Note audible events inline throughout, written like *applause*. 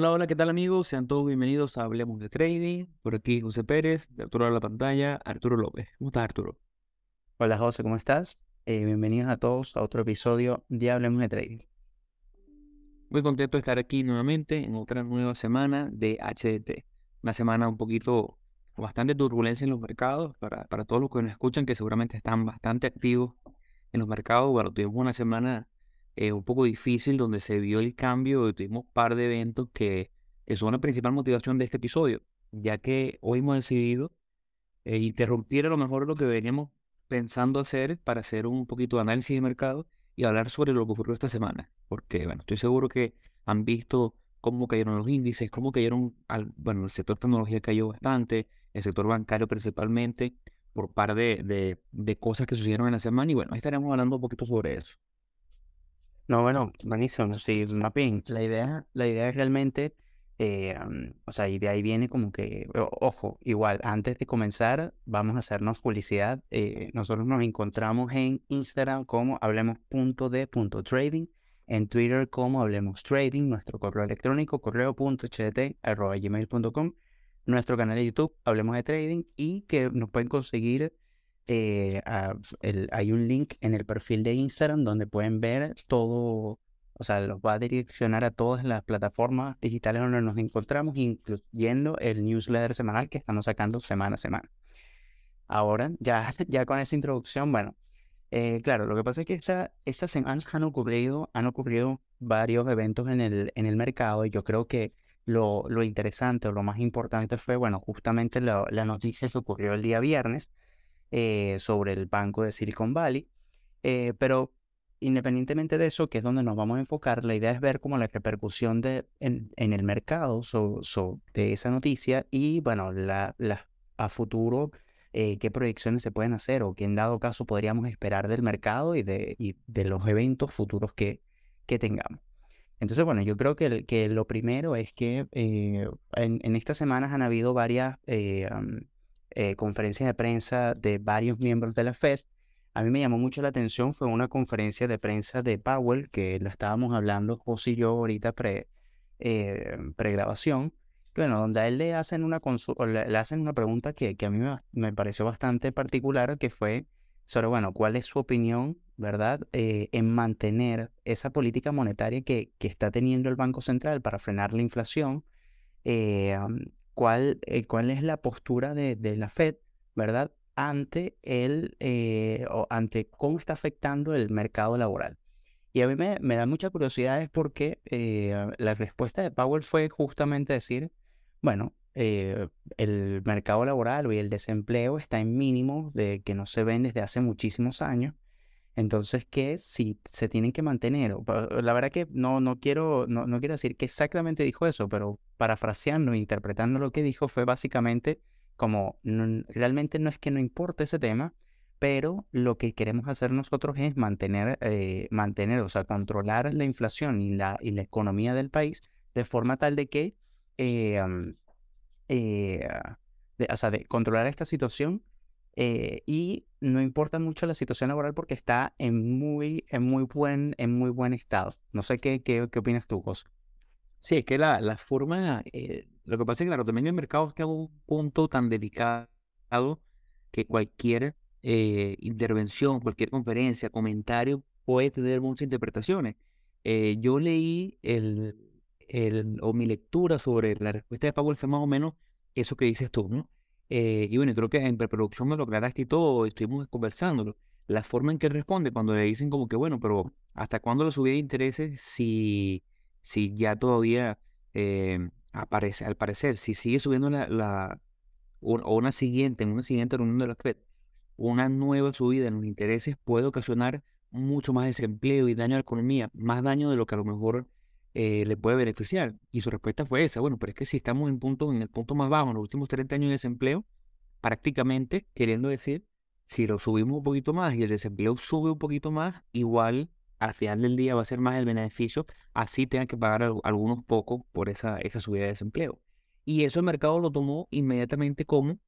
Hola, hola, ¿qué tal amigos? Sean todos bienvenidos a Hablemos de Trading. Por aquí José Pérez, de Arturo a la pantalla, Arturo López. ¿Cómo estás, Arturo? Hola José, ¿cómo estás? Eh, bienvenidos a todos a otro episodio de Hablemos de Trading. Muy contento de estar aquí nuevamente en otra nueva semana de HDT. Una semana un poquito, con bastante turbulencia en los mercados. Para, para todos los que nos escuchan, que seguramente están bastante activos en los mercados, bueno, tuvimos una semana eh, un poco difícil donde se vio el cambio, tuvimos un par de eventos que, son la principal motivación de este episodio, ya que hoy hemos decidido eh, interrumpir a lo mejor lo que veníamos pensando hacer para hacer un poquito de análisis de mercado y hablar sobre lo que ocurrió esta semana, porque bueno, estoy seguro que han visto cómo cayeron los índices, cómo cayeron, al, bueno, el sector tecnología cayó bastante, el sector bancario principalmente, por par de, de, de cosas que sucedieron en la semana y bueno, estaremos hablando un poquito sobre eso. No, bueno, buenísimo. Sí, mapping. La idea, la idea es realmente, eh, o sea, y de ahí viene como que, ojo, igual, antes de comenzar, vamos a hacernos publicidad. Eh, nosotros nos encontramos en Instagram como hablemos.de.trading, en Twitter como hablemos trading, nuestro correo electrónico correo.hdt.gmail.com, nuestro canal de YouTube, Hablemos de Trading, y que nos pueden conseguir eh, hay un link en el perfil de Instagram donde pueden ver todo, o sea, los va a direccionar a todas las plataformas digitales donde nos encontramos, incluyendo el newsletter semanal que estamos sacando semana a semana. Ahora, ya, *laughs* ya con esa introducción, bueno, eh, claro, lo que pasa es que esta, esta semana han ocurrido, han ocurrido varios eventos en el, en el mercado y yo creo que lo, lo interesante o lo más importante fue, bueno, justamente la noticia que ocurrió el día viernes, eh, sobre el banco de Silicon Valley. Eh, pero independientemente de eso, que es donde nos vamos a enfocar, la idea es ver como la repercusión de, en, el mercado de esa noticia y, bueno, la, a futuro, eh, qué proyecciones se pueden hacer o qué en dado caso podríamos esperar del mercado y de, de los eventos futuros que, que tengamos. Entonces, bueno, yo creo que, que lo primero es que en, en, estas semanas han habido varias eh, conferencias de prensa de varios miembros de la Fed. A mí me llamó mucho la atención, fue una conferencia de prensa de Powell, que lo estábamos hablando José y yo ahorita pre, eh, pregrabación, que bueno, donde a él le hacen una, le, hacen una pregunta que, que a mí me, pareció bastante particular, que fue sobre, bueno, ¿cuál es su opinión, verdad, eh, en mantener esa política monetaria que, que, está teniendo el Banco Central para frenar la inflación? Eh, cuál, eh, cuál es la postura de, la Fed, ¿verdad? Ante, el, eh, o ante cómo está afectando el mercado laboral. Y a mí me, da mucha curiosidad es porque eh, la respuesta de Powell fue justamente decir, bueno, el mercado laboral y el desempleo está en mínimo de que no se ven desde hace muchísimos años entonces, que si se tienen que mantener, la verdad que no, no, quiero, no, no quiero decir que exactamente dijo eso, pero parafraseando, interpretando lo que dijo, fue básicamente como, realmente no es que no importe ese tema, pero lo que queremos hacer nosotros es mantener, eh, mantener, o sea, controlar la inflación y la, y la economía del país de forma tal de que, eh, eh, o sea, de controlar esta situación eh, y no importa mucho la situación laboral porque está en muy, en muy, buen, en muy buen estado. No sé qué, qué, qué opinas tú, José. Sí, es que la, la forma, eh, lo que pasa es que claro, también el mercado está en un punto tan delicado que cualquier eh, intervención, cualquier conferencia, comentario puede tener muchas interpretaciones. yo leí el, el, o mi lectura sobre la respuesta de Powell fue más o menos eso que dices tú, ¿no? Eh, y bueno, creo que en preproducción me lo aclaraste y todo, estuvimos conversándolo. La forma en que responde cuando le dicen como que, bueno, pero ¿hasta cuándo la subida de intereses si, si ya todavía eh, aparece, al parecer, si sigue subiendo la, la o, una siguiente, en una siguiente reunión de la FED, una nueva subida en los intereses puede ocasionar mucho más desempleo y daño a la economía, más daño de lo que a lo mejor eh, le puede beneficiar. Y su respuesta fue esa, bueno, pero es que si estamos en, punto, en el punto más bajo, en los últimos 30 años de desempleo, prácticamente queriendo decir, si lo subimos un poquito más y el desempleo sube un poquito más, igual al final del día va a ser más el beneficio, así tengan que pagar algunos pocos por esa, esa subida de desempleo. Y eso el mercado lo tomó inmediatamente como,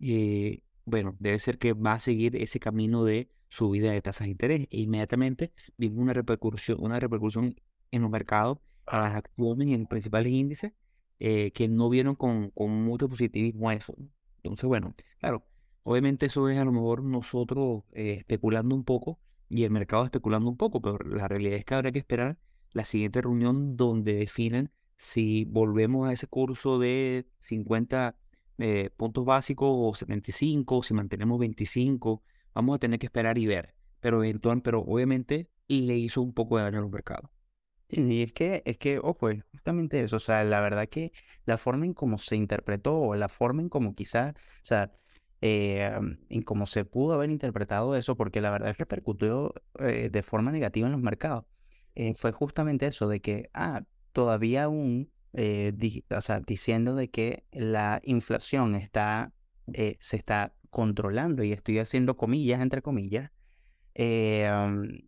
eh, bueno, debe ser que va a seguir ese camino de subida de tasas de interés. E inmediatamente vimos una repercusión, una repercusión en los mercados a las acciones en principales índices eh, que no vieron con, con mucho positivismo eso. Entonces, bueno, claro, obviamente eso es a lo mejor nosotros eh, especulando un poco y el mercado especulando un poco, pero la realidad es que habrá que esperar la siguiente reunión donde definen si volvemos a ese curso de 50 eh, puntos básicos o 75, si mantenemos 25, vamos a tener que esperar y ver. Pero, entonces, pero obviamente le hizo un poco de daño a los mercados. Y es que, es que, oh, pues, justamente eso, o sea, la verdad que la forma en cómo se interpretó, o la forma en cómo quizás, o sea, eh, en cómo se pudo haber interpretado eso, porque la verdad es que repercutió eh, de forma negativa en los mercados, eh, fue justamente eso, de que, ah, todavía aún, o sea, diciendo de que la inflación está, se está controlando, y estoy haciendo comillas, entre comillas, Mm,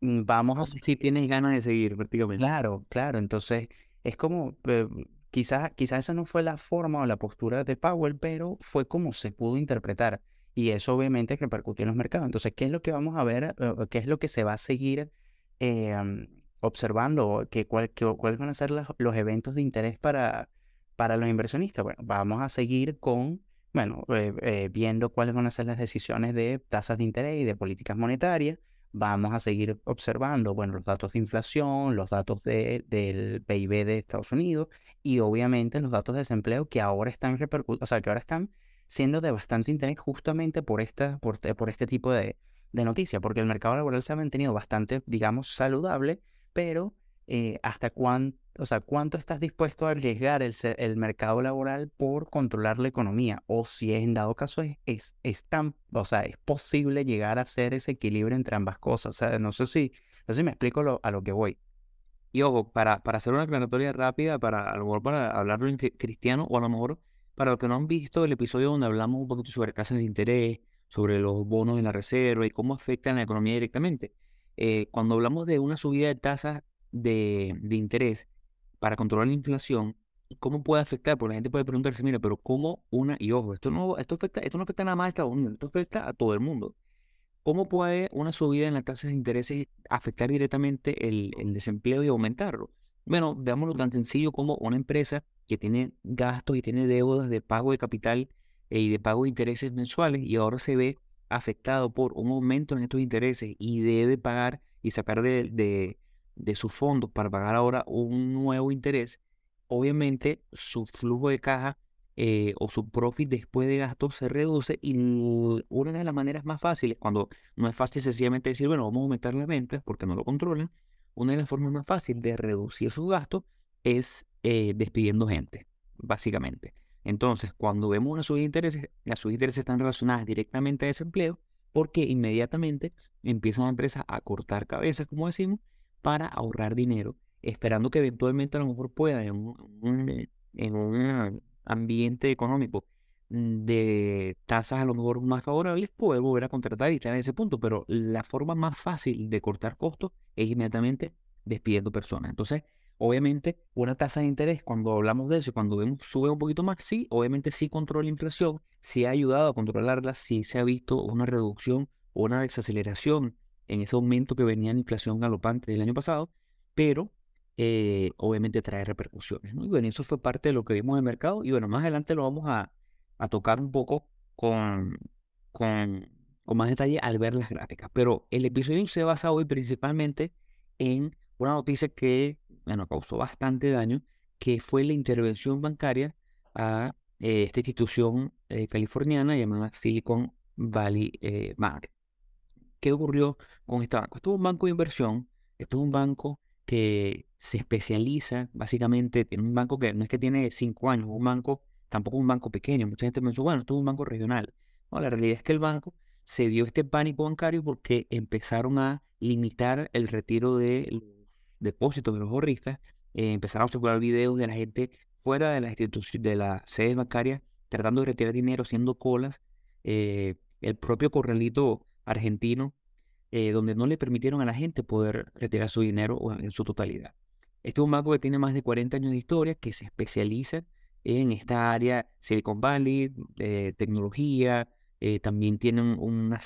vamos a... Si tienes ganas de seguir, prácticamente. Claro, claro. Entonces, es como, eh, quizás, quizás esa no fue la forma o la postura de Powell, pero fue como se pudo interpretar. Y eso obviamente repercutió en los mercados. Entonces, ¿qué es lo que vamos a ver? Eh, ¿Qué es lo que se va a seguir em, observando? ¿Qué, cuál, ¿Cuáles van a ser los, los, eventos de interés para, para los inversionistas? Bueno, vamos a seguir con, bueno, eh, viendo cuáles van a ser las decisiones de tasas de interés y de políticas monetarias vamos a seguir observando, bueno, los datos de inflación, los datos de, del PIB de Estados Unidos y obviamente los datos de desempleo que ahora están repercutiendo, o sea, que ahora están siendo de bastante interés justamente por, esta, por, por este tipo de, de noticias, porque el mercado laboral se ha mantenido bastante, digamos, saludable, pero eh, hasta cuánto, o sea, cuánto estás dispuesto a arriesgar el, el, mercado laboral por controlar la economía, o si en dado caso es, es, tan, o sea, es posible llegar a hacer ese equilibrio entre ambas cosas. O sea, no sé si, no sé si me explico a lo que voy. Y ojo, para, para hacer una aclaratoria rápida, para a lo mejor para hablarlo en cristiano, o a lo mejor para los que no han visto el episodio donde hablamos un poquito sobre tasas de interés, sobre los bonos en la reserva y cómo afectan la economía directamente. Eh, cuando hablamos de una subida de tasas de, interés para controlar la inflación, ¿cómo puede afectar? Porque la gente puede preguntarse, mira, pero ¿cómo una, y ojo, esto no, esto afecta, esto no afecta nada más a Estados Unidos, esto afecta a todo el mundo. ¿Cómo puede una subida en las tasas de interés afectar directamente el, desempleo y aumentarlo? Bueno, veámoslo tan sencillo como una empresa que tiene gastos y tiene deudas de pago de capital eh, y de pago de intereses mensuales y ahora se ve afectado por un aumento en estos intereses y debe pagar y sacar de, de sus fondos para pagar ahora un nuevo interés, obviamente su flujo de caja eh, o su profit después de gastos se reduce y una de las maneras más fáciles, cuando no es fácil sencillamente decir, bueno, vamos a aumentar las ventas porque no lo controlan, una de las formas más fáciles de reducir sus gastos es eh, despidiendo gente, básicamente. Entonces, cuando vemos una subida de intereses, las subidas de intereses están relacionadas directamente a desempleo porque inmediatamente empiezan las empresas a cortar cabezas, como decimos, para ahorrar dinero, esperando que eventualmente a lo mejor pueda en un, en un ambiente económico de tasas a lo mejor más favorables, poder volver a contratar y estar en ese punto. Pero la forma más fácil de cortar costos es inmediatamente despidiendo personas. Entonces, obviamente, una tasa de interés, cuando hablamos de eso, cuando vemos sube un poquito más, sí, obviamente sí controla la inflación, sí ha ayudado a controlarla, sí se ha visto una reducción o una desaceleración en ese aumento que venía en inflación galopante del año pasado, pero eh, obviamente trae repercusiones. Y bueno, eso fue parte de lo que vimos en el mercado y bueno, más adelante lo vamos a, a tocar un poco con, con, con, más detalle al ver las gráficas. Pero el episodio se basa hoy principalmente en una noticia que bueno, causó bastante daño, que fue la intervención bancaria a eh, esta institución eh, californiana llamada Silicon Valley Bank. ¿Qué ocurrió con este banco? Esto es un banco de inversión, esto es un banco que se especializa, básicamente, en un banco que no es que tiene cinco años, un banco, tampoco un banco pequeño. Mucha gente pensó, bueno, esto es un banco regional. No, la realidad es que el banco se dio este pánico bancario porque empezaron a limitar el retiro de depósitos de los ahorristas, eh, empezaron a circular videos de la gente fuera de las instituciones, de las sedes bancarias, tratando de retirar dinero, haciendo colas. Eh, el propio corralito argentino, eh, donde no le permitieron a la gente poder retirar su dinero en su totalidad. Este es un banco que tiene más de 40 años de historia, que se especializa en esta área Silicon Valley, de tecnología, también tienen un,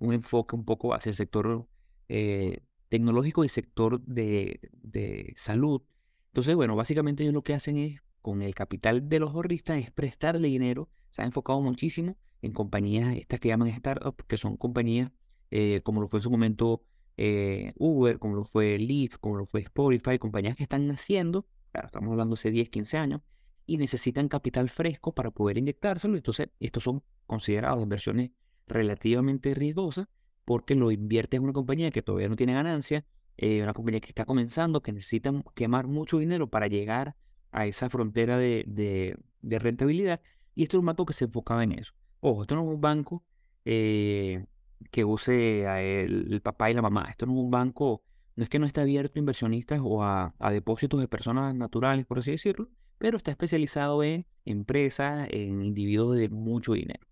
enfoque un poco hacia el sector eh, tecnológico y sector de, de salud. Entonces, bueno, básicamente ellos lo que hacen es, con el capital de los ahorristas, es prestarle dinero. Se ha enfocado muchísimo en compañías, estas que llaman startups, que son compañías eh, como lo fue en su momento eh, Uber, como lo fue Lyft, como lo fue Spotify, compañías que están naciendo, claro, estamos hablando hace 10, 15 años, y necesitan capital fresco para poder inyectárselo. Entonces, estos son considerados inversiones relativamente riesgosas porque lo inviertes en una compañía que todavía no tiene ganancia, eh, una compañía que está comenzando, que necesita quemar mucho dinero para llegar a esa frontera de, de, rentabilidad. Y esto es un banco que se enfocaba en eso. Ojo, esto no es un banco eh, que use el, papá y la mamá. Esto no es un banco, no es que no esté abierto a inversionistas o a, a depósitos de personas naturales, por así decirlo, pero está especializado en empresas, en individuos de mucho dinero.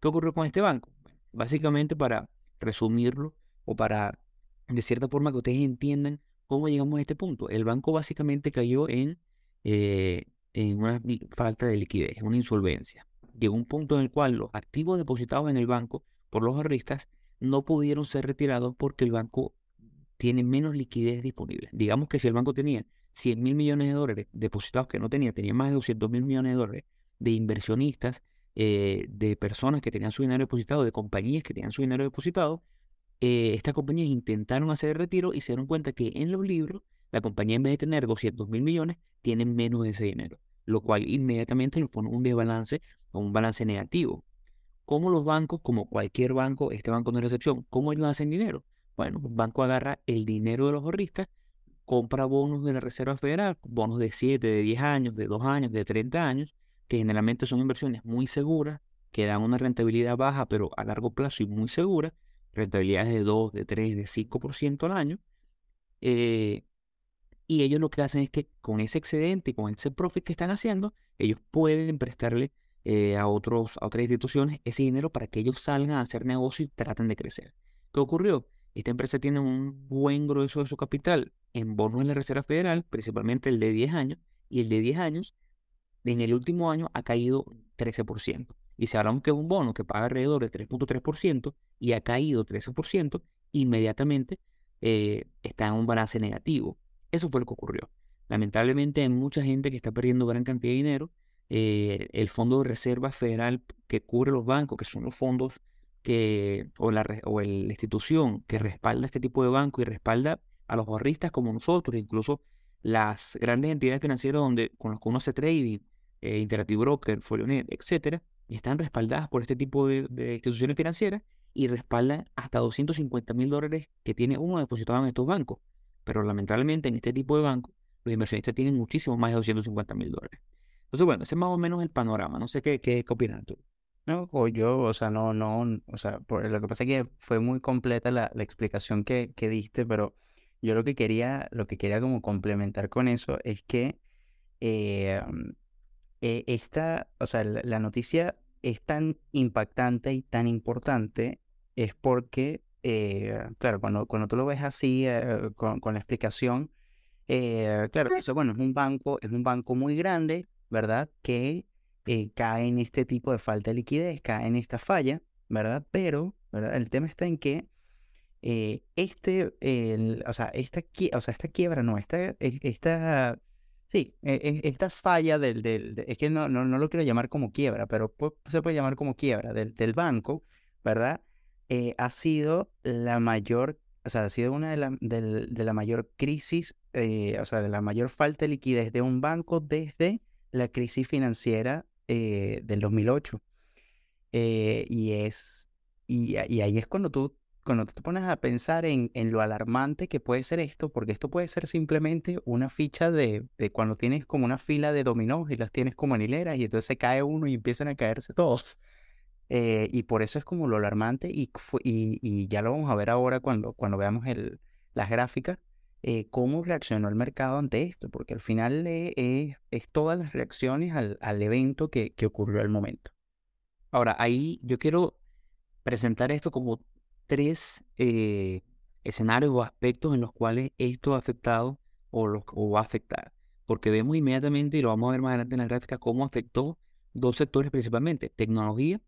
¿Qué ocurrió con este banco? básicamente para resumirlo o para, de cierta forma, que ustedes entiendan cómo llegamos a este punto. El banco básicamente cayó en, eh, en una falta de liquidez, una insolvencia. Llegó un punto en el cual los activos depositados en el banco por los ahorristas no pudieron ser retirados porque el banco tiene menos liquidez disponible. Digamos que si el banco tenía 100 mil millones de dólares depositados que no tenía, tenía más de 200 mil millones de dólares de inversionistas eh, de personas que tenían su dinero depositado, de compañías que tenían su dinero depositado, eh, estas compañías intentaron hacer el retiro y se dieron cuenta que en los libros la compañía en vez de tener 200 mil millones, tiene menos de ese dinero, lo cual inmediatamente nos pone un desbalance o un balance negativo. Como los bancos, como cualquier banco, este banco no es excepción, ¿cómo ellos hacen dinero? Bueno, un banco agarra el dinero de los ahorristas, compra bonos de la Reserva Federal, bonos de 7, de 10 años, de 2 años, de 30 años, que generalmente son inversiones muy seguras, que dan una rentabilidad baja, pero a largo plazo y muy segura, rentabilidades de 2, de 3, de 5% al año. Eh, y ellos lo que hacen es que con ese excedente y con ese profit que están haciendo, ellos pueden prestarle eh, a, otros, a otras instituciones ese dinero para que ellos salgan a hacer negocio y traten de crecer. ¿Qué ocurrió? Esta empresa tiene un buen grueso de su capital en bonos en la Reserva Federal, principalmente el de 10 años, y el de 10 años en el último año ha caído 13%. Y si hablamos que es un bono que paga alrededor de 3.3% y ha caído 13%, inmediatamente eh, está en un balance negativo. Eso fue lo que ocurrió. Lamentablemente hay mucha gente que está perdiendo gran cantidad de dinero. Eh, el Fondo de Reserva Federal que cubre los bancos, que son los fondos que, o, la, o la institución que respalda este tipo de banco y respalda a los ahorristas como nosotros, incluso las grandes entidades financieras donde, con las que uno hace trading, eh, Interactive Broker, Folionet, etcétera, están respaldadas por este tipo de, instituciones financieras y respaldan hasta 250 mil dólares que tiene uno depositado en estos bancos. Pero lamentablemente en este tipo de bancos, los inversionistas tienen muchísimo más de 250 mil dólares. Entonces, bueno, ese es más o menos el panorama. No sé qué, qué, opinas tú. No, o yo, o sea, no, no, o sea, lo que pasa es que fue muy completa la, explicación que, que, diste, pero yo lo que quería, lo que quería como complementar con eso es que eh, eh, esta, o sea, la, noticia es tan impactante y tan importante es porque, eh, claro, cuando, cuando tú lo ves así, eh, con, la explicación, claro, eso, bueno, es un banco, es un banco muy grande, ¿verdad? Que cae en este tipo de falta de liquidez, cae en esta falla, ¿verdad? Pero, ¿verdad? El tema está en que este, o sea, esta, o sea, esta quiebra, no, esta, esta Sí, e, e, esta falla del, del es que no, no, no, lo quiero llamar como quiebra, pero se puede llamar como quiebra del, del banco, ¿verdad? Eh, ha sido la mayor, o sea, ha sido una de la, de la mayor crisis, eh, o sea, de la mayor falta de liquidez de un banco desde la crisis financiera eh, del 2008. y es, y, y ahí es cuando tú cuando te pones a pensar en, lo alarmante que puede ser esto, porque esto puede ser simplemente una ficha de, cuando tienes como una fila de dominós y las tienes como en y entonces se cae uno y empiezan a caerse todos. Eh, y por eso es como lo alarmante y, y, ya lo vamos a ver ahora cuando, cuando veamos el, las gráficas, eh, cómo reaccionó el mercado ante esto, porque al final es todas las reacciones al, al evento que, que ocurrió al momento. Ahora, ahí yo quiero presentar esto como tres eh, escenarios o aspectos en los cuales esto ha afectado o, los, va a afectar. Porque vemos inmediatamente, y lo vamos a ver más adelante en la gráfica, cómo afectó dos sectores principalmente, tecnología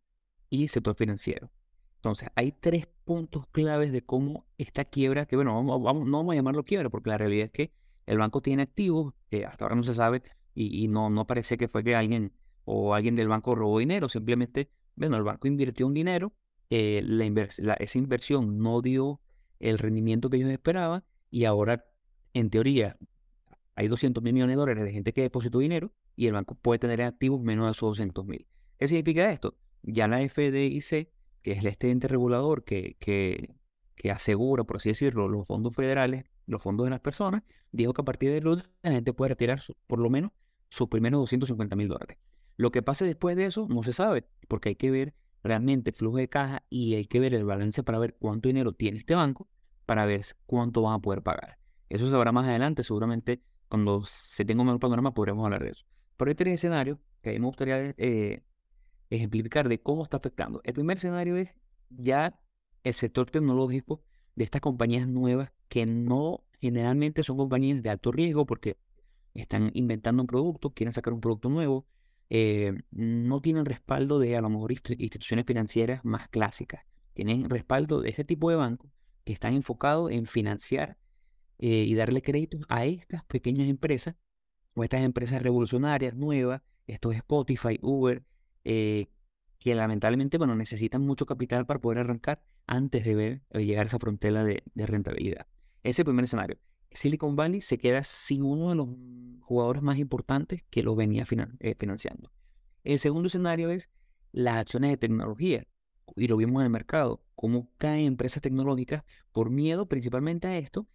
y sector financiero. Entonces, hay tres puntos claves de cómo esta quiebra, que bueno, vamos, no vamos a llamarlo quiebra, porque la realidad es que el banco tiene activos, que hasta ahora no se sabe, y, no, no parece que fue que alguien o alguien del banco robó dinero, simplemente, bueno, el banco invirtió un dinero, eh, la, esa inversión no dio el rendimiento que ellos esperaban, y ahora, en teoría, hay 200 mil millones de dólares de gente que depositó dinero, y el banco puede tener activos menos de esos 200 mil. ¿Qué significa esto? Ya la FDIC, que es este ente regulador que, que, asegura, por así decirlo, los fondos federales, los fondos de las personas, dijo que a partir de lunes la gente puede retirar por lo menos sus primeros 250 mil dólares. Lo que pase después de eso no se sabe, porque hay que ver realmente el flujo de caja y hay que ver el balance para ver cuánto dinero tiene este banco para ver cuánto van a poder pagar. Eso se sabrá más adelante, seguramente cuando se tenga un mejor panorama podremos hablar de eso. Pero hay tres escenarios que a mí me gustaría eh, ejemplificar de cómo está afectando. El primer escenario es ya el sector tecnológico de estas compañías nuevas que no generalmente son compañías de alto riesgo porque están inventando un producto, quieren sacar un producto nuevo, eh, no tienen respaldo de a lo mejor instituciones financieras más clásicas, tienen respaldo de este tipo de bancos que están enfocados en financiar eh, y darle crédito a estas pequeñas empresas o estas empresas revolucionarias nuevas, estos Spotify, Uber, eh, que lamentablemente bueno, necesitan mucho capital para poder arrancar antes de ver llegar a esa frontera de, rentabilidad. Ese primer escenario. Silicon Valley se queda sin uno de los jugadores más importantes que lo venía eh, financiando. El segundo escenario es las acciones de tecnología. Y lo vimos en el mercado, cómo caen empresas tecnológicas por miedo principalmente a esto.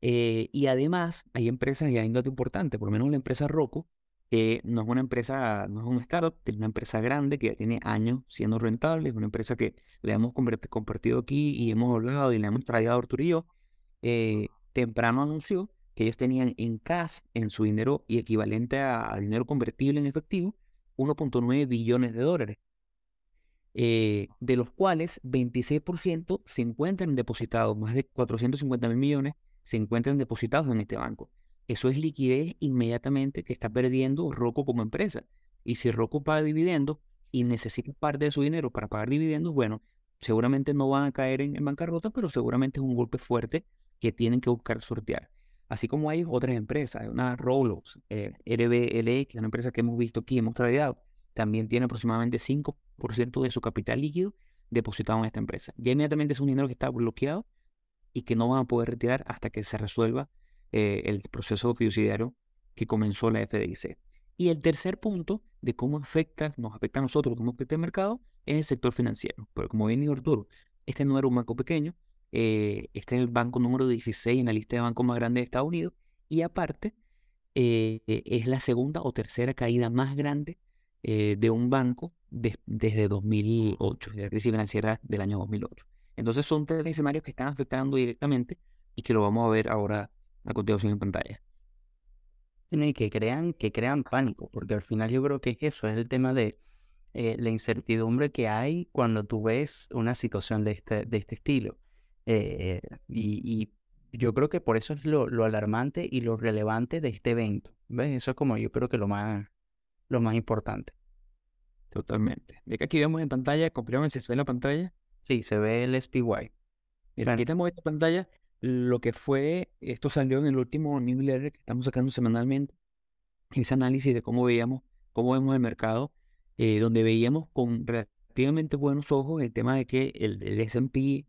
Eh, y además hay empresas, y hay un dato importante, por lo menos la empresa Roku, no es una empresa, no es un startup, es una empresa grande que ya tiene años siendo rentable, es una empresa que le hemos compartido aquí y hemos hablado y le hemos traído a yo. Eh, temprano anunció que ellos tenían en cash, en su dinero y equivalente a, dinero convertible en efectivo, 1.9 billones de dólares, eh, de los cuales 26% se encuentran depositados, más de 450 mil millones se encuentran depositados en este banco. Eso es liquidez inmediatamente que está perdiendo Rocco como empresa. Y si Rocco paga dividendos y necesita parte de su dinero para pagar dividendos, bueno, seguramente no van a caer en, bancarrota, pero seguramente es un golpe fuerte que tienen que buscar sortear. Así como hay otras empresas, una Roblox, eh, es una empresa que hemos visto aquí, hemos traído, también tiene aproximadamente 5% de su capital líquido depositado en esta empresa. Ya inmediatamente es un dinero que está bloqueado y que no van a poder retirar hasta que se resuelva eh, el proceso fiduciario que comenzó la FDIC. Y el tercer punto de cómo afecta, nos afecta a nosotros, cómo afecta el mercado, es el sector financiero. Pero como bien dijo Arturo, este no era un banco pequeño, eh, este es el banco número 16 en la lista de bancos más grandes de Estados Unidos. Y aparte, eh, es la segunda o tercera caída más grande eh, de un banco desde 2008, de la crisis financiera del año 2008. Entonces son tres escenarios que están afectando directamente y que lo vamos a ver ahora a continuación en pantalla. Y que crean, que crean pánico, porque al final yo creo que eso, es el tema de la incertidumbre que hay cuando tú ves una situación de este, de este estilo. Eh, y, yo creo que por eso es lo, alarmante y lo relevante de este evento. ¿Ves? Eso es como yo creo que lo más, lo más importante. Totalmente. Ve que aquí vemos en pantalla, confirmame si se ve en la pantalla. Sí, se ve el SPY. Mira, aquí tenemos esta pantalla lo que fue, esto salió en el último newsletter que estamos sacando semanalmente, ese análisis de cómo veíamos, cómo vemos el mercado, eh, donde veíamos con relativamente buenos ojos el tema de que el, S&P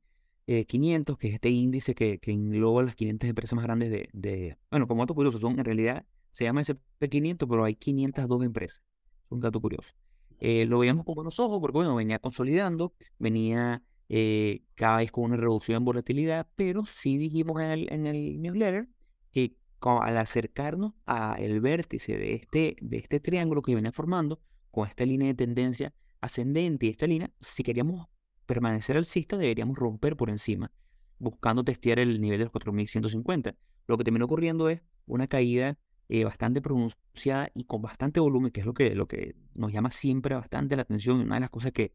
500, eh, que es este índice que, que, engloba las 500 empresas más grandes de, de, bueno, como dato curioso, son en realidad, se llama SP500, pero hay 502 empresas. Es un dato curioso. Eh, lo veíamos con buenos ojos porque, bueno, venía consolidando, venía eh, cada vez con una reducción en volatilidad, pero sí dijimos en el, en el newsletter que al acercarnos al vértice de este, de este triángulo que viene formando, con esta línea de tendencia ascendente y esta línea, si queríamos permanecer alcista, deberíamos romper por encima, buscando testear el nivel de los 4150. Lo que terminó ocurriendo es una caída eh, bastante pronunciada y con bastante volumen, que es lo que, lo que nos llama siempre bastante la atención. Una de las cosas que,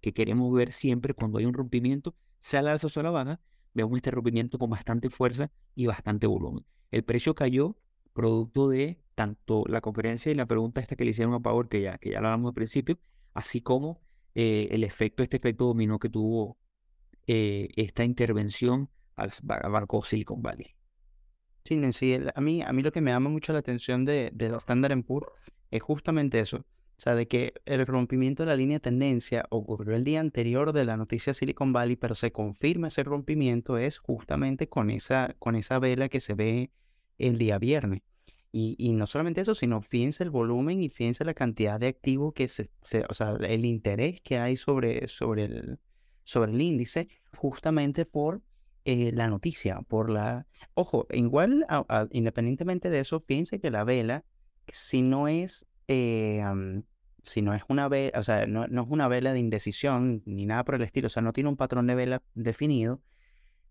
que queremos ver siempre cuando hay un rompimiento, o sea la baja, vemos este rompimiento con bastante fuerza y bastante volumen. El precio cayó producto de tanto la conferencia y la pregunta esta que le hicieron a Power, que ya, que ya lo hablamos al principio, así como eh, el efecto, este efecto dominó que tuvo eh, esta intervención al barco Silicon Valley. Sí, Nancy, a mí, a mí lo que me llama mucho la atención de, de la Standard Poor's es justamente eso. O sea, de que el rompimiento de la línea de tendencia ocurrió el día anterior de la noticia Silicon Valley, pero se confirma ese rompimiento es justamente con esa, con esa vela que se ve el día viernes. Y, y, no solamente eso, sino fíjense el volumen y fíjense la cantidad de activos que se, o sea, el interés que hay sobre, sobre, el, sobre el índice, justamente por eh, la noticia, por la... Ojo, igual, independientemente de eso, fíjense que la vela, si no es... Eh, si no es una vela, o sea, no, no, es una vela de indecisión ni nada por el estilo, o sea, no tiene un patrón de vela definido,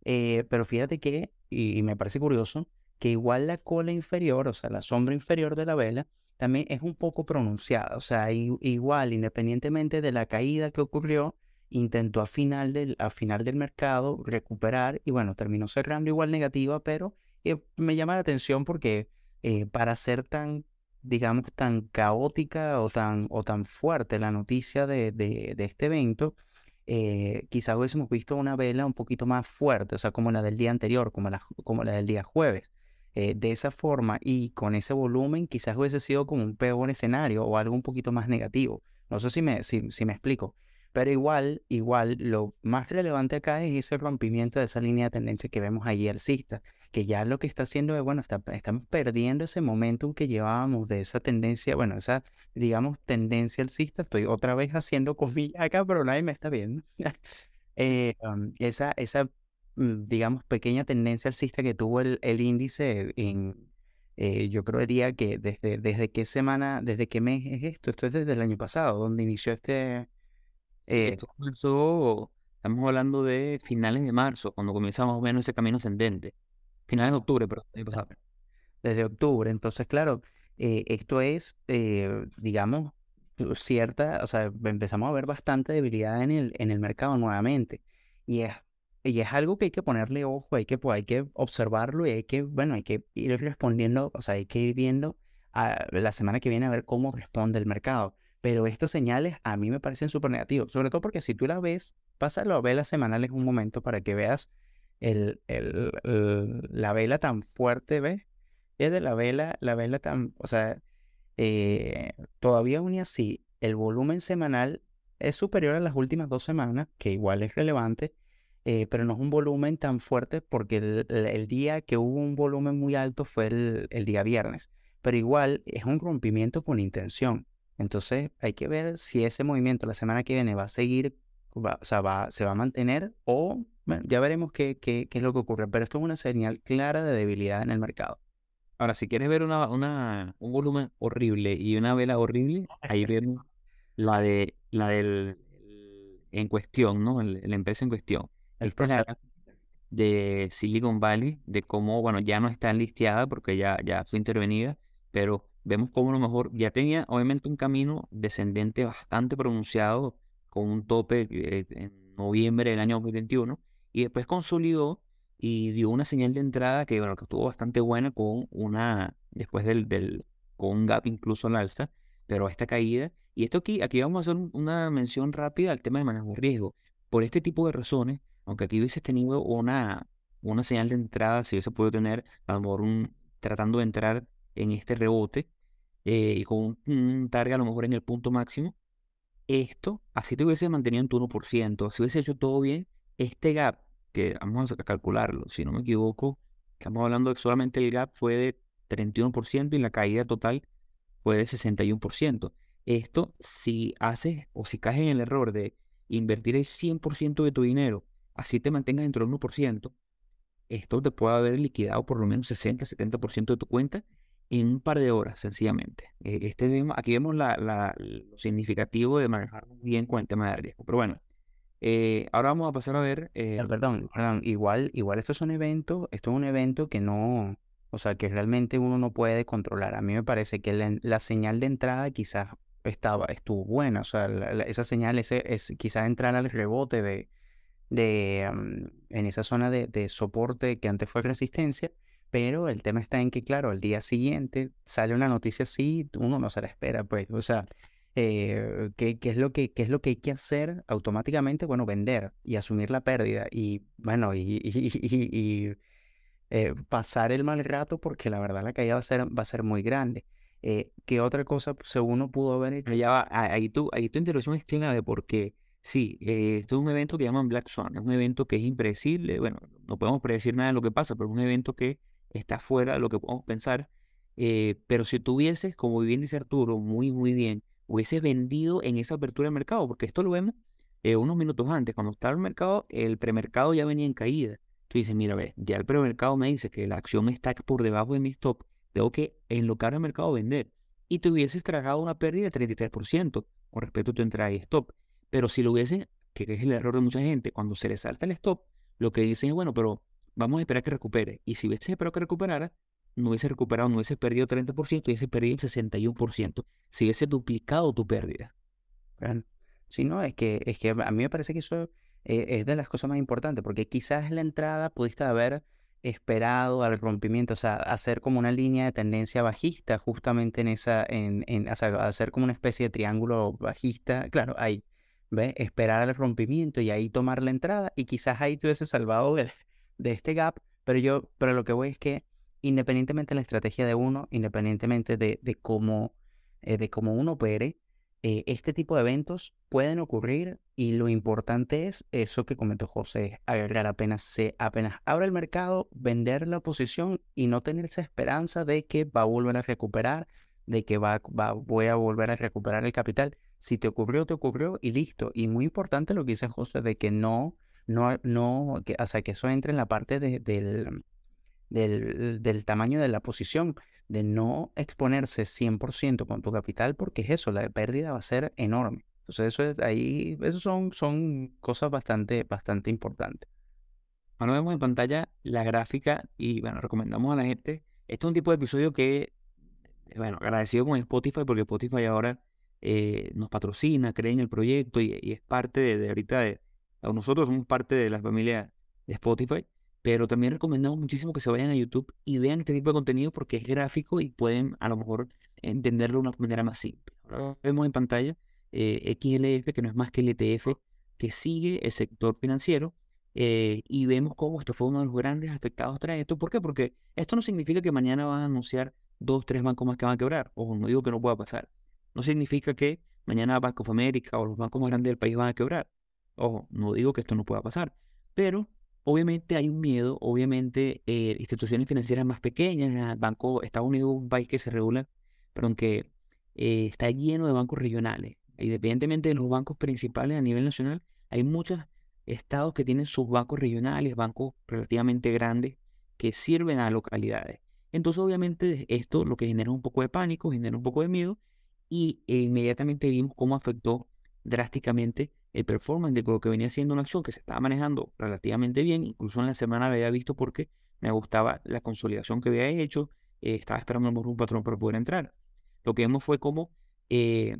eh, pero fíjate que, y, me parece curioso, que igual la cola inferior, o sea, la sombra inferior de la vela, también es un poco pronunciada, o sea, igual, independientemente de la caída que ocurrió, intentó a final del, a final del mercado recuperar y bueno, terminó cerrando igual negativa, pero eh, me llama la atención porque eh, para ser tan, digamos, tan caótica o tan, o tan fuerte la noticia de, de, este evento, eh, quizás hubiésemos visto una vela un poquito más fuerte, o sea, como la del día anterior, como la, como la del día jueves. de esa forma y con ese volumen, quizás hubiese sido como un peor escenario o algo un poquito más negativo. No sé si me, si me explico. Pero igual, igual, lo más relevante acá es ese rompimiento de esa línea de tendencia que vemos ahí alcista, que ya lo que está haciendo es, bueno, está, estamos perdiendo ese momentum que llevábamos de esa tendencia, bueno, esa, digamos, tendencia alcista. Estoy otra vez haciendo comillas acá, pero nadie me está viendo. *laughs* Eh, um, esa, esa, mm, digamos, pequeña tendencia alcista que tuvo el, el índice en, eh, yo creería que desde, desde qué semana, desde qué mes es esto, esto es desde el año pasado, donde inició este, eh, esto comenzó, estamos hablando de finales de marzo, cuando comenzamos a ver ese camino ascendente. Finales de octubre, pero Desde octubre, entonces, claro, eh, esto es, eh, digamos, cierta, o sea, empezamos a ver bastante debilidad en el, en el mercado nuevamente. Y es, y es algo que hay que ponerle ojo, hay que, pues, hay que observarlo y hay que, bueno, hay que ir respondiendo, o sea, hay que ir viendo a la semana que viene a ver cómo responde el mercado. Pero estas señales a mí me parecen súper negativas, sobre todo porque si tú la ves, pásalo a velas semanales un momento para que veas el, el, la vela tan fuerte, ¿ves? Es de la vela, la vela tan, o sea, eh, todavía aún así, el volumen semanal es superior a las últimas dos semanas, que igual es relevante, eh, pero no es un volumen tan fuerte porque el, el, día que hubo un volumen muy alto fue el, el día viernes, pero igual es un rompimiento con intención. Entonces hay que ver si ese movimiento la semana que viene va a seguir, o sea, va, se va a mantener o bueno, ya veremos qué, qué, qué, es lo que ocurre. Pero esto es una señal clara de debilidad en el mercado. Ahora, si quieres ver una, una, un volumen horrible y una vela horrible, ahí *laughs* vemos la de la del en cuestión, ¿no? La empresa en cuestión. Esta es la de Silicon Valley, de cómo, bueno, ya no está enlisteada porque ya, ya fue intervenida, pero vemos cómo a lo mejor ya tenía obviamente un camino descendente bastante pronunciado con un tope eh, en noviembre del año 2021 y después consolidó y dio una señal de entrada que bueno que estuvo bastante buena con una después del, del con un gap incluso al alza pero esta caída. Y esto aquí aquí vamos a hacer una mención rápida al tema de manejo de riesgo. Por este tipo de razones aunque aquí hubiese tenido una una señal de entrada si hubiese podido tener a lo mejor un tratando de entrar en este rebote eh, y con un, target a lo mejor en el punto máximo, esto, así te hubiese mantenido en tu 1%, si hubiese hecho todo bien, este gap, que vamos a calcularlo, si no me equivoco, estamos hablando de que solamente el gap fue de 31% y la caída total fue de 61%. Esto, si haces o si caes en el error de invertir el 100% de tu dinero, así te mantengas dentro del 1%, esto te puede haber liquidado por lo menos 60-70% de tu cuenta en un par de horas, sencillamente. E, este, aquí vemos la, la, lo significativo de manejar bien con el tema de riesgo. Pero bueno, eh, ahora vamos a pasar a ver. Eh, perdón, perdón, igual, igual esto es un evento, esto es un evento que no, o sea, que realmente uno no puede controlar. A mí me parece que la, señal de entrada quizás estaba, estuvo buena, o sea, esa señal es, es quizás entrar al rebote de, de mm, en esa zona de, de soporte que antes fue resistencia pero el tema está en que, claro, al día siguiente sale una noticia así, uno no se la espera, pues. O sea, eh, ¿qué, qué es lo que, qué es lo que hay que hacer automáticamente? Bueno, vender y asumir la pérdida y, bueno, y, y, eh, pasar el mal rato porque la verdad la caída va a ser, va a ser muy grande. Eh, ¿Qué otra cosa según uno pudo haber hecho? ya va, ahí tu, ahí tu intervención es clave porque sí, eh, esto es un evento que llaman Black Swan, es un evento que es impredecible, bueno, no podemos predecir nada de lo que pasa, pero es un evento que está fuera de lo que podemos pensar. pero si tuvieses, como bien dice Arturo, muy, muy bien, hubiese vendido en esa apertura de mercado, porque esto lo vemos eh, unos minutos antes, cuando estaba el mercado, el premercado ya venía en caída. Tú dices, mira, ve, ya el premercado me dice que la acción está por debajo de mi stop, tengo que enlocar el mercado vender. Y te hubieses tragado una pérdida de 33% con respecto a tu entrada y stop. Pero si lo hubiesen, que es el error de mucha gente, cuando se le salta el stop, lo que dicen es, bueno, pero vamos a esperar que recupere. Y si hubiese esperado que recuperara, no hubiese recuperado, no hubiese perdido 30%, hubiese perdido el 61%, si hubiese duplicado tu pérdida. Sí, no, es que, es que a mí me parece que eso eh, es de las cosas más importantes, porque quizás la entrada pudiste haber esperado al rompimiento, o sea, hacer como una línea de tendencia bajista justamente en esa, en, en hacer como una especie de triángulo bajista, claro, ahí, ¿ves? Esperar al rompimiento y ahí tomar la entrada y quizás ahí te hubiese salvado de, de este gap, pero yo, pero lo que voy es que independientemente de la estrategia de uno, independientemente de, cómo, eh, de cómo uno opere, eh, este tipo de eventos pueden ocurrir y lo importante es eso que comentó José, agarrar apenas se apenas abra el mercado, vender la posición y no tener esa esperanza de que va a volver a recuperar, de que va, va, voy a volver a recuperar el capital. Si te ocurrió, te ocurrió y listo. Y muy importante lo que dice José de que no, no, no, que, o que eso entre en la parte de, del, del, del, tamaño de la posición, de no exponerse 100% con tu capital, porque es eso, la pérdida va a ser enorme. Entonces, eso es ahí, eso son, son cosas bastante, bastante importantes. Bueno, vemos en pantalla la gráfica y bueno, recomendamos a la gente. Este es un tipo de episodio que, bueno, agradecido con Spotify porque Spotify ahora eh, nos patrocina, cree en el proyecto y, es parte de, de ahorita de, nosotros somos parte de la familia de Spotify. Pero también recomendamos muchísimo que se vayan a YouTube y vean este tipo de contenido porque es gráfico y pueden a lo mejor entenderlo de una manera más simple. Ahora vemos en pantalla eh, XLF, que no es más que el ETF, que sigue el sector financiero. Eh, y vemos cómo esto fue uno de los grandes afectados tras esto. ¿Por qué? Porque esto no significa que mañana van a anunciar dos, tres bancos más que van a quebrar. Ojo, no digo que no pueda pasar. No significa que mañana Bank of America o los bancos más grandes del país van a quebrar. Ojo, no digo que esto no pueda pasar. Pero Obviamente hay un miedo, obviamente eh, instituciones financieras más pequeñas, el Banco Estados Unidos un país que se regula, pero aunque eh, está lleno de bancos regionales. Independientemente de los bancos principales a nivel nacional, hay muchos estados que tienen sus bancos regionales, bancos relativamente grandes, que sirven a localidades. Entonces, obviamente, esto lo que genera un poco de pánico, genera un poco de miedo, y eh, inmediatamente vimos cómo afectó drásticamente el performance de lo que venía siendo una acción que se estaba manejando relativamente bien, incluso en la semana lo había visto porque me gustaba la consolidación que había hecho, eh, estaba esperando un patrón para poder entrar. Lo que vimos fue como eh,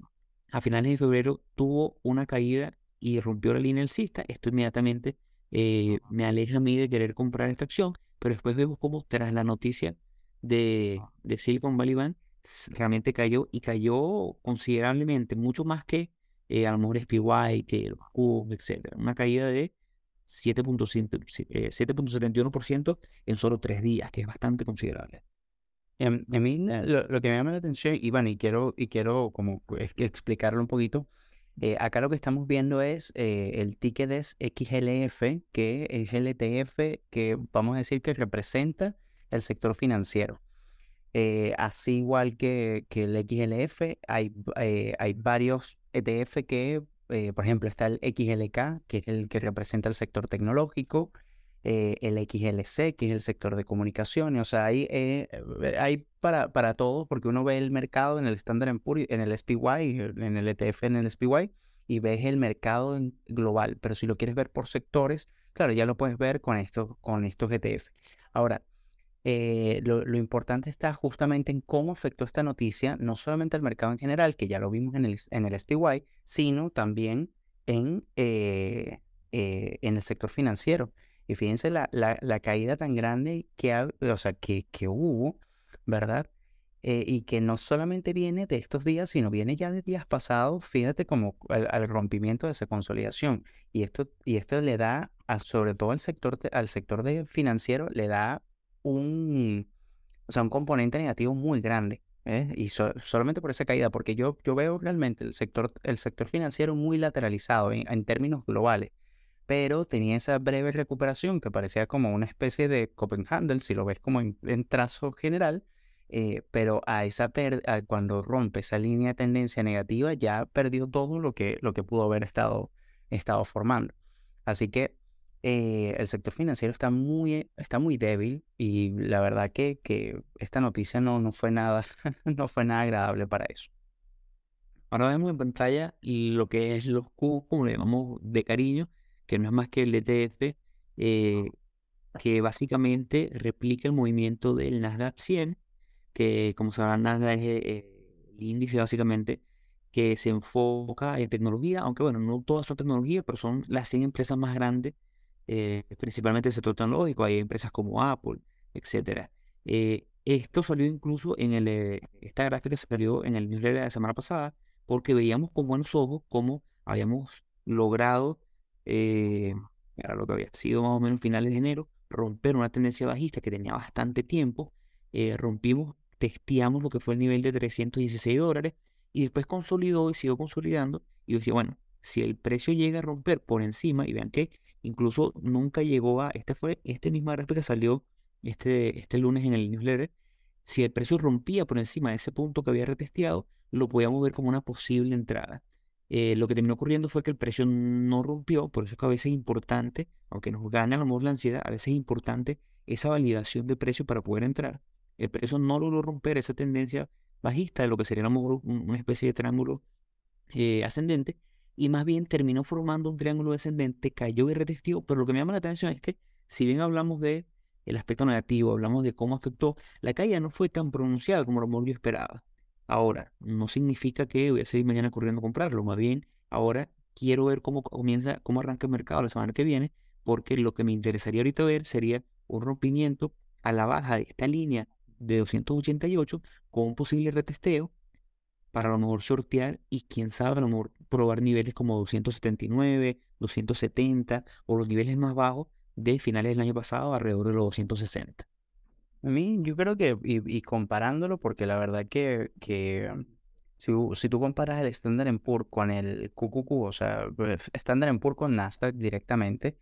a finales de febrero tuvo una caída y rompió la línea alcista. Esto inmediatamente eh, me aleja a mí de querer comprar esta acción, pero después vemos cómo tras la noticia de, de Silicon Valley Bank realmente cayó y cayó considerablemente, mucho más que eh, a lo mejor SPY, que los cubos, etc. Una caída de 7.71% eh, en solo tres días, que es bastante considerable. Em, a, mí lo, que me llama la atención, y y quiero, y quiero como explicarlo un poquito, eh, acá lo que estamos viendo es el ticket es XLF, que es el ETF que vamos a decir que representa el sector financiero. así igual que, que, el XLF, hay, hay varios ETF que, eh, por ejemplo, está el XLK, que es el que representa el sector tecnológico, eh, el XLC, que es el sector de comunicaciones, o sea, hay, eh, hay para, para todo, porque uno ve el mercado en el Standard Poor's, en el SPY, en el ETF, en el SPY, y ves el mercado global, pero si lo quieres ver por sectores, claro, ya lo puedes ver con estos, con estos ETF. Ahora, eh, lo, importante está justamente en cómo afectó esta noticia, no solamente al mercado en general, que ya lo vimos en el, en el SPY, sino también en, eh, eh, en el sector financiero. Y fíjense la, la, caída tan grande que, o sea, que, que hubo, ¿verdad? eh, y que no solamente viene de estos días, sino viene ya de días pasados, fíjate como al, rompimiento de esa consolidación. Y esto, y esto le da, a, sobre todo al sector, al sector de financiero, le da un, o sea, un componente negativo muy grande. ¿eh? Y solamente por esa caída, porque yo, yo veo realmente el sector, el sector financiero muy lateralizado en, términos globales pero tenía esa breve recuperación que parecía como una especie de Copenhagen, si lo ves como en trazo general, eh, pero a esa cuando rompe esa línea de tendencia negativa ya perdió todo lo que, lo que pudo haber estado, estado formando. Así que eh, el sector financiero está muy, está muy débil y la verdad que, que esta noticia no, no, fue nada, *laughs* no fue nada agradable para eso. Ahora vemos en pantalla lo que es los cubos, como le llamamos de cariño, que no es más que el ETF, eh, que básicamente replica el movimiento del Nasdaq 100 que como sabrán, Nasdaq es el índice básicamente que se enfoca en tecnología, aunque bueno, no todas son tecnología, pero son las 100 empresas más grandes, eh, principalmente el sector tecnológico, hay empresas como Apple, etc. Eh, esto salió incluso en el, esta gráfica salió en el newsletter de la semana pasada, porque veíamos con buenos ojos cómo habíamos logrado, era lo que había sido más o menos finales de enero, romper una tendencia bajista que tenía bastante tiempo, rompimos testeamos lo que fue el nivel de 316 dólares y después consolidó y siguió consolidando. Y yo decía, bueno, si el precio llega a romper por encima, y vean que incluso nunca llegó a, este fue, este mismo gráfico que salió este, este lunes en el newsletter, si el precio rompía por encima de ese punto que había retesteado, lo podíamos ver como una posible entrada. Eh, lo que terminó ocurriendo fue que el precio no rompió, por eso es que a veces es importante, aunque nos gane a lo mejor la ansiedad, a veces es importante esa validación de precio para poder entrar. El precio no logró romper esa tendencia bajista de lo que sería una especie de triángulo eh, ascendente y más bien terminó formando un triángulo descendente, cayó y retestió, pero lo que me llama la atención es que si bien hablamos de el aspecto negativo, hablamos de cómo afectó, la caída no fue tan pronunciada como lo yo esperaba. Ahora, no significa que voy a seguir mañana corriendo a comprarlo, más bien ahora quiero ver cómo comienza, cómo arranca el mercado la semana que viene, porque lo que me interesaría ahorita ver sería un rompimiento a la baja de esta línea de 288 con un posible retesteo para a lo mejor sortear y quién sabe a lo mejor probar niveles como 279, 270 o los niveles más bajos de finales del año pasado alrededor de los 260. A mí yo creo que, y, comparándolo, porque la verdad que, que si, si, tú comparas el Standard Poor's con el QQQ, o sea, pues, Standard Poor's con Nasdaq directamente,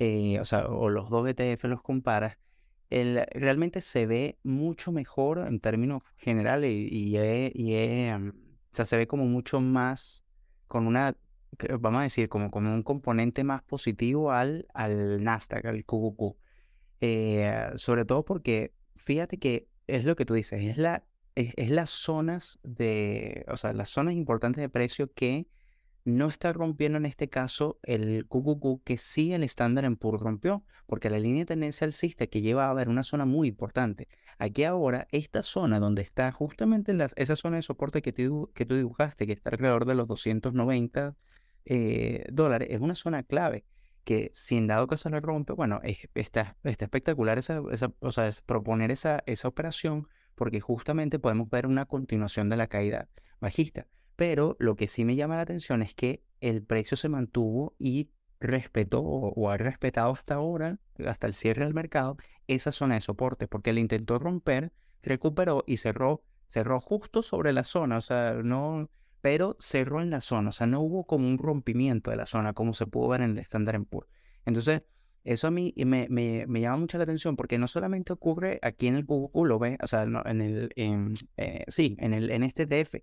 eh, o sea, o los dos ETF los comparas, realmente se ve mucho mejor en términos generales y, mm, se ve como mucho más con una, vamos a decir, como, como un componente más positivo al, al Nasdaq, al QQQ. Eh, sobre todo porque fíjate que es lo que tú dices, es, la, es las zonas de, o sea, las zonas importantes de precio que no está rompiendo en este caso el QQQ que sí el estándar en PUR rompió, porque la línea de tendencia alcista que lleva a ver una zona muy importante. Aquí ahora, esta zona donde está justamente esa zona de soporte que, que tú dibujaste, que está alrededor de los 290 eh, dólares, es una zona clave que si en dado caso la rompe, bueno, está, está espectacular esa, o sea, es proponer esa, esa operación porque justamente podemos ver una continuación de la caída bajista. Pero lo que sí me llama la atención es que el precio se mantuvo y respetó o, ha respetado hasta ahora, hasta el cierre del mercado, esa zona de soporte, porque le intentó romper, recuperó y cerró, cerró justo sobre la zona, o sea, no, pero cerró en la zona, o sea, no hubo como un rompimiento de la zona, como se pudo ver en el Standard Poor's. Entonces, eso a mí me, me, me, llama mucho la atención porque no solamente ocurre aquí en el QQQ, lo ve, o sea, en el, eh, sí, en, el, en este DF,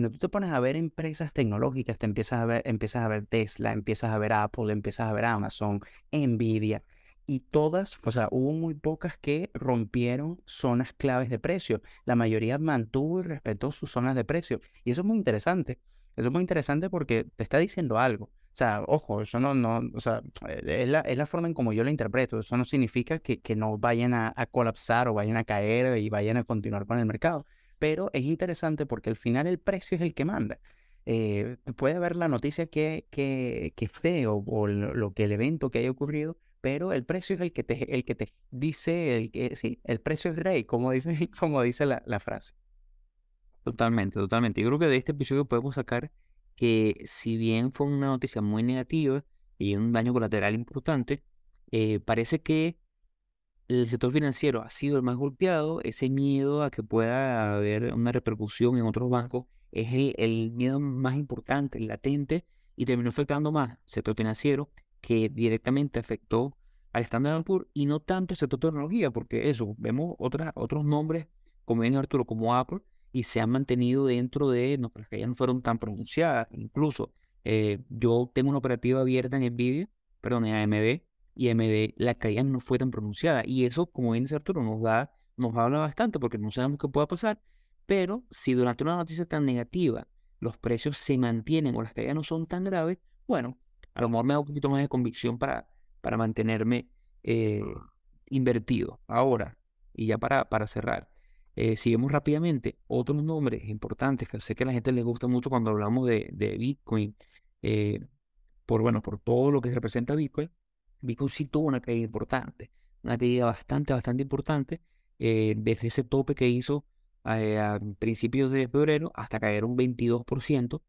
no tú te pones a ver empresas tecnológicas, te empiezas a ver, empiezas a ver Tesla, empiezas a ver Apple, empiezas a ver Amazon, Nvidia, y todas, o sea, hubo muy pocas que rompieron zonas claves de precio. La mayoría mantuvo y respetó sus zonas de precio. Y eso es muy interesante. Eso es muy interesante porque te está diciendo algo. O sea, ojo, eso no, no, o sea, es la, es la forma en como yo lo interpreto. Eso no significa que, que no vayan a, a colapsar o vayan a caer y vayan a continuar con el mercado pero es interesante porque al final el precio es el que manda. Eh, puede haber la noticia que, que, que esté o, lo, que el evento que haya ocurrido, pero el precio es el que te, el que te dice, el que, sí, el precio es rey, como dice, *laughs* como dice la, frase. Totalmente, totalmente. Yo creo que de este episodio podemos sacar que si bien fue una noticia muy negativa y un daño colateral importante, eh, parece que el sector financiero ha sido el más golpeado, ese miedo a que pueda haber una repercusión en otros bancos es el, miedo más importante, latente, y terminó afectando más el sector financiero que directamente afectó al Standard Poor's y no tanto el sector tecnología, porque eso, vemos otras, otros nombres, como bien Arturo, como Apple, y se han mantenido dentro de, no, que ya no fueron tan pronunciadas. Incluso eh, yo tengo una operativa abierta en NVIDIA, perdón, en AMD, y AMD la caída no fue tan pronunciada. Y eso, como bien dice Arturo, nos da, nos habla bastante porque no sabemos qué pueda pasar. Pero si durante una noticia tan negativa los precios se mantienen o las caídas no son tan graves, bueno, a lo mejor me da un poquito más de convicción para, para mantenerme eh, invertido. Ahora, y ya para, para cerrar, eh, seguimos rápidamente otros nombres importantes que sé que a la gente le gusta mucho cuando hablamos de, Bitcoin, eh, por, bueno, por todo lo que representa Bitcoin. Bitcoin sí tuvo una caída importante, una caída bastante, bastante importante, eh, desde ese tope que hizo a, principios de febrero hasta caer un 22%,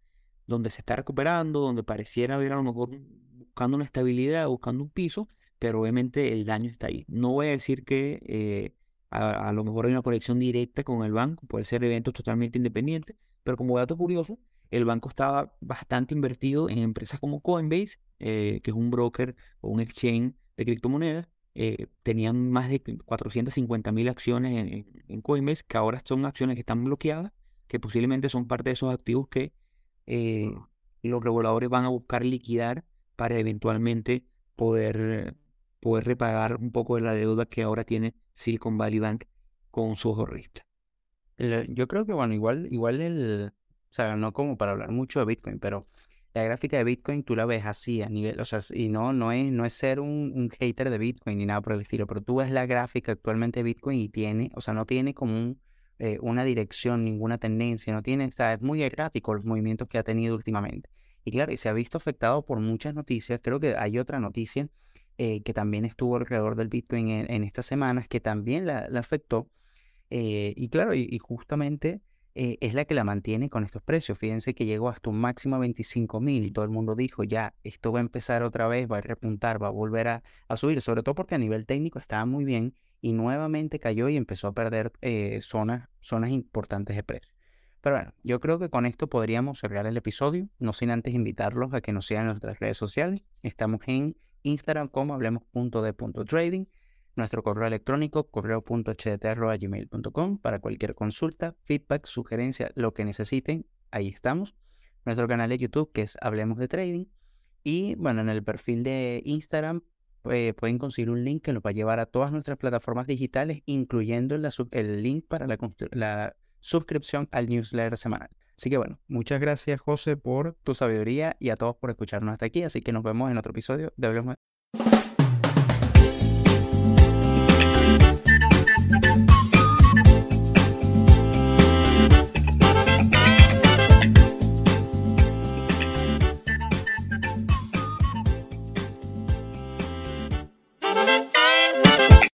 donde se está recuperando, donde pareciera haber a lo mejor buscando una estabilidad, buscando un piso, pero obviamente el daño está ahí. No voy a decir que a, lo mejor hay una conexión directa con el banco, puede ser eventos totalmente independientes, pero como dato curioso, el banco estaba bastante invertido en empresas como Coinbase, eh, que es un broker o un exchange de criptomonedas. Eh, tenían más de 450 mil acciones en, Coinbase, que ahora son acciones que están bloqueadas, que posiblemente son parte de esos activos que eh, los reguladores van a buscar liquidar para eventualmente poder poder repagar un poco de la deuda que ahora tiene Silicon Valley Bank con su ahorrista. Yo creo que, bueno, igual, igual el, o sea, no como para hablar mucho de Bitcoin, pero la gráfica de Bitcoin tú la ves así a nivel, o sea, y no, no es, no es ser un, un hater de Bitcoin ni nada por el estilo, pero tú ves la gráfica actualmente de Bitcoin y tiene, o sea, no tiene como eh, una dirección, ninguna tendencia, no tiene, está, es muy errático los movimientos que ha tenido últimamente. Y claro, y se ha visto afectado por muchas noticias, creo que hay otra noticia eh, que también estuvo alrededor del Bitcoin en, estas semanas, que también la, afectó. Eh, y claro, y, justamente eh, es la que la mantiene con estos precios. Fíjense que llegó hasta un máximo a 25 mil y todo el mundo dijo, ya, esto va a empezar otra vez, va a repuntar, va a volver a, subir, sobre todo porque a nivel técnico estaba muy bien y nuevamente cayó y empezó a perder zonas, zonas importantes de precio. Pero bueno, yo creo que con esto podríamos cerrar el episodio, no sin antes invitarlos a que nos sigan en nuestras redes sociales. Estamos en Instagram como hablemos.de.trading, nuestro correo electrónico correo.ht.gmail.com para cualquier consulta, feedback, sugerencia, lo que necesiten, ahí estamos. Nuestro canal de YouTube que es Hablemos de Trading y bueno, en el perfil de Instagram eh, pueden conseguir un link que los va a llevar a todas nuestras plataformas digitales, incluyendo el link para la, la suscripción al newsletter semanal. Así que bueno, muchas gracias José por tu sabiduría y a todos por escucharnos hasta aquí. Así que nos vemos en otro episodio de Hablemos.